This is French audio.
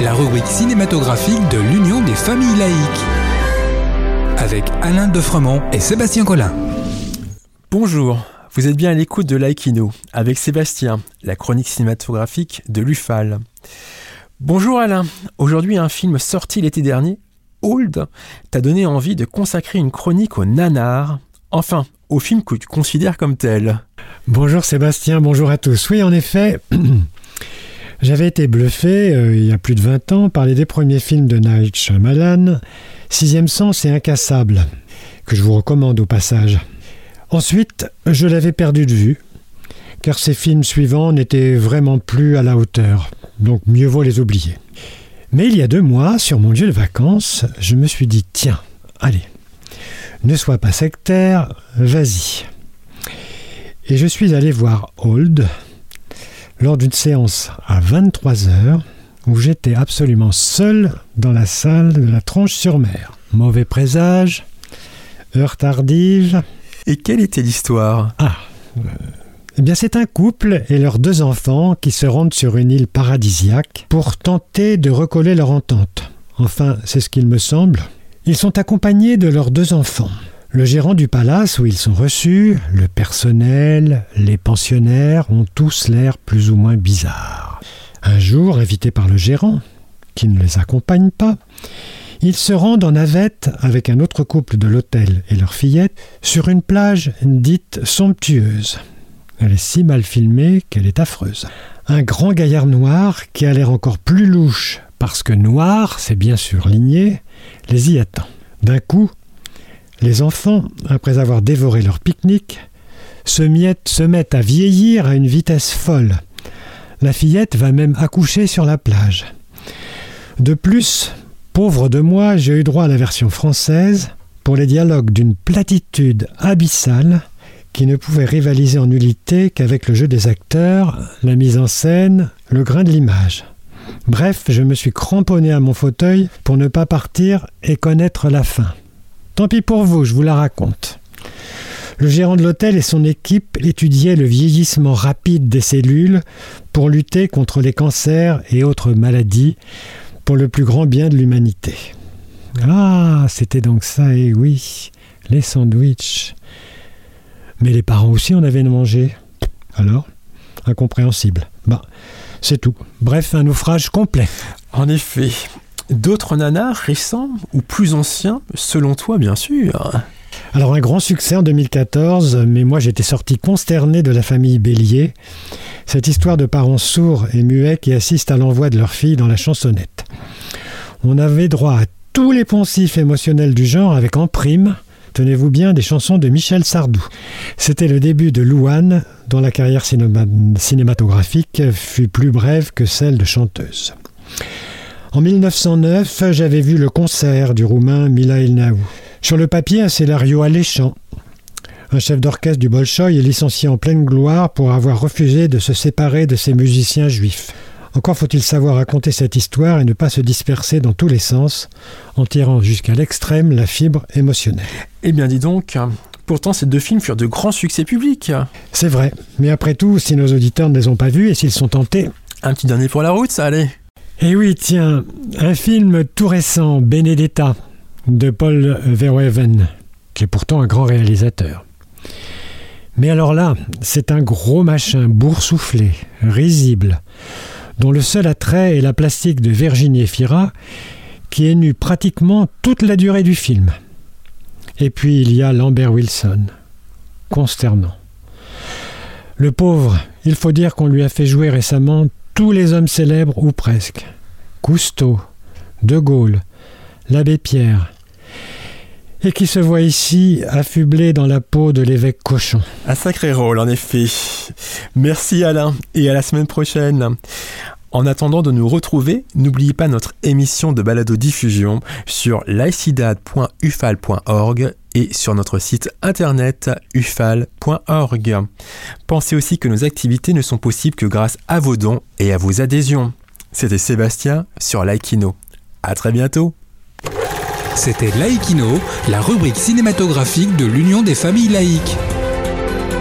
La rubrique cinématographique de l'Union des familles laïques. Avec Alain Defremont et Sébastien Collin. Bonjour, vous êtes bien à l'écoute de Laïkino avec Sébastien, la chronique cinématographique de l'UFAL. Bonjour Alain, aujourd'hui un film sorti l'été dernier, Old, t'a donné envie de consacrer une chronique au nanar, enfin au film que tu considères comme tel. Bonjour Sébastien, bonjour à tous. Oui, en effet, j'avais été bluffé euh, il y a plus de 20 ans par les deux premiers films de Night Shyamalan, Sixième Sens et Incassable, que je vous recommande au passage. Ensuite, je l'avais perdu de vue, car ces films suivants n'étaient vraiment plus à la hauteur, donc mieux vaut les oublier. Mais il y a deux mois, sur mon lieu de vacances, je me suis dit tiens, allez, ne sois pas sectaire, vas-y. Et je suis allé voir Old lors d'une séance à 23h où j'étais absolument seul dans la salle de la tronche sur mer. Mauvais présage, heure tardive. Et quelle était l'histoire? Ah eh bien, c'est un couple et leurs deux enfants qui se rendent sur une île paradisiaque pour tenter de recoller leur entente. Enfin, c'est ce qu'il me semble. Ils sont accompagnés de leurs deux enfants. Le gérant du palace où ils sont reçus, le personnel, les pensionnaires ont tous l'air plus ou moins bizarres. Un jour, invité par le gérant, qui ne les accompagne pas, ils se rendent en navette avec un autre couple de l'hôtel et leur fillette sur une plage dite somptueuse. Elle est si mal filmée qu'elle est affreuse. Un grand gaillard noir, qui a l'air encore plus louche parce que noir, c'est bien sûr ligné, les y attend. D'un coup, les enfants, après avoir dévoré leur pique-nique, se, mettent à vieillir à une vitesse folle. La fillette va même accoucher sur la plage. De plus, pauvre de moi, j'ai eu droit à la version française pour les dialogues d'une platitude abyssale qui ne pouvait rivaliser en nullité qu'avec le jeu des acteurs, la mise en scène, le grain de l'image. Bref, je me suis cramponné à mon fauteuil pour ne pas partir et connaître la fin. Tant pis pour vous, je vous la raconte. Le gérant de l'hôtel et son équipe étudiaient le vieillissement rapide des cellules pour lutter contre les cancers et autres maladies pour le plus grand bien de l'humanité. Ah, c'était donc ça, et oui, les sandwichs. Mais les parents aussi en avaient mangé. Alors? Incompréhensible. Bah, c'est tout. Bref, un naufrage complet. En effet. D'autres nanars récents ou plus anciens, selon toi bien sûr alors un grand succès en 2014, mais moi j'étais sorti consterné de la famille Bélier. Cette histoire de parents sourds et muets qui assistent à l'envoi de leur fille dans la chansonnette. On avait droit à tous les poncifs émotionnels du genre avec en prime, tenez-vous bien, des chansons de Michel Sardou. C'était le début de Louane, dont la carrière cinématographique fut plus brève que celle de chanteuse. En 1909, j'avais vu le concert du roumain Mila Naou. Sur le papier, un scénario alléchant. Un chef d'orchestre du Bolchoï est licencié en pleine gloire pour avoir refusé de se séparer de ses musiciens juifs. Encore faut-il savoir raconter cette histoire et ne pas se disperser dans tous les sens, en tirant jusqu'à l'extrême la fibre émotionnelle. Eh bien dis donc, pourtant ces deux films furent de grands succès publics. C'est vrai, mais après tout, si nos auditeurs ne les ont pas vus et s'ils sont tentés... Un petit dernier pour la route, ça allait. Eh oui, tiens, un film tout récent, Benedetta, de Paul Verhoeven, qui est pourtant un grand réalisateur. Mais alors là, c'est un gros machin boursouflé, risible, dont le seul attrait est la plastique de Virginie Efira, qui est nue pratiquement toute la durée du film. Et puis il y a Lambert Wilson, consternant. Le pauvre, il faut dire qu'on lui a fait jouer récemment tous les hommes célèbres ou presque. Cousteau, De Gaulle, l'abbé Pierre, et qui se voit ici affublé dans la peau de l'évêque cochon. Un sacré rôle, en effet. Merci Alain, et à la semaine prochaine. En attendant de nous retrouver, n'oubliez pas notre émission de balado-diffusion sur laicidad.ufal.org et sur notre site internet ufal.org. Pensez aussi que nos activités ne sont possibles que grâce à vos dons et à vos adhésions. C'était Sébastien sur Laikino. À très bientôt. C'était Laïkino, la rubrique cinématographique de l'Union des familles laïques.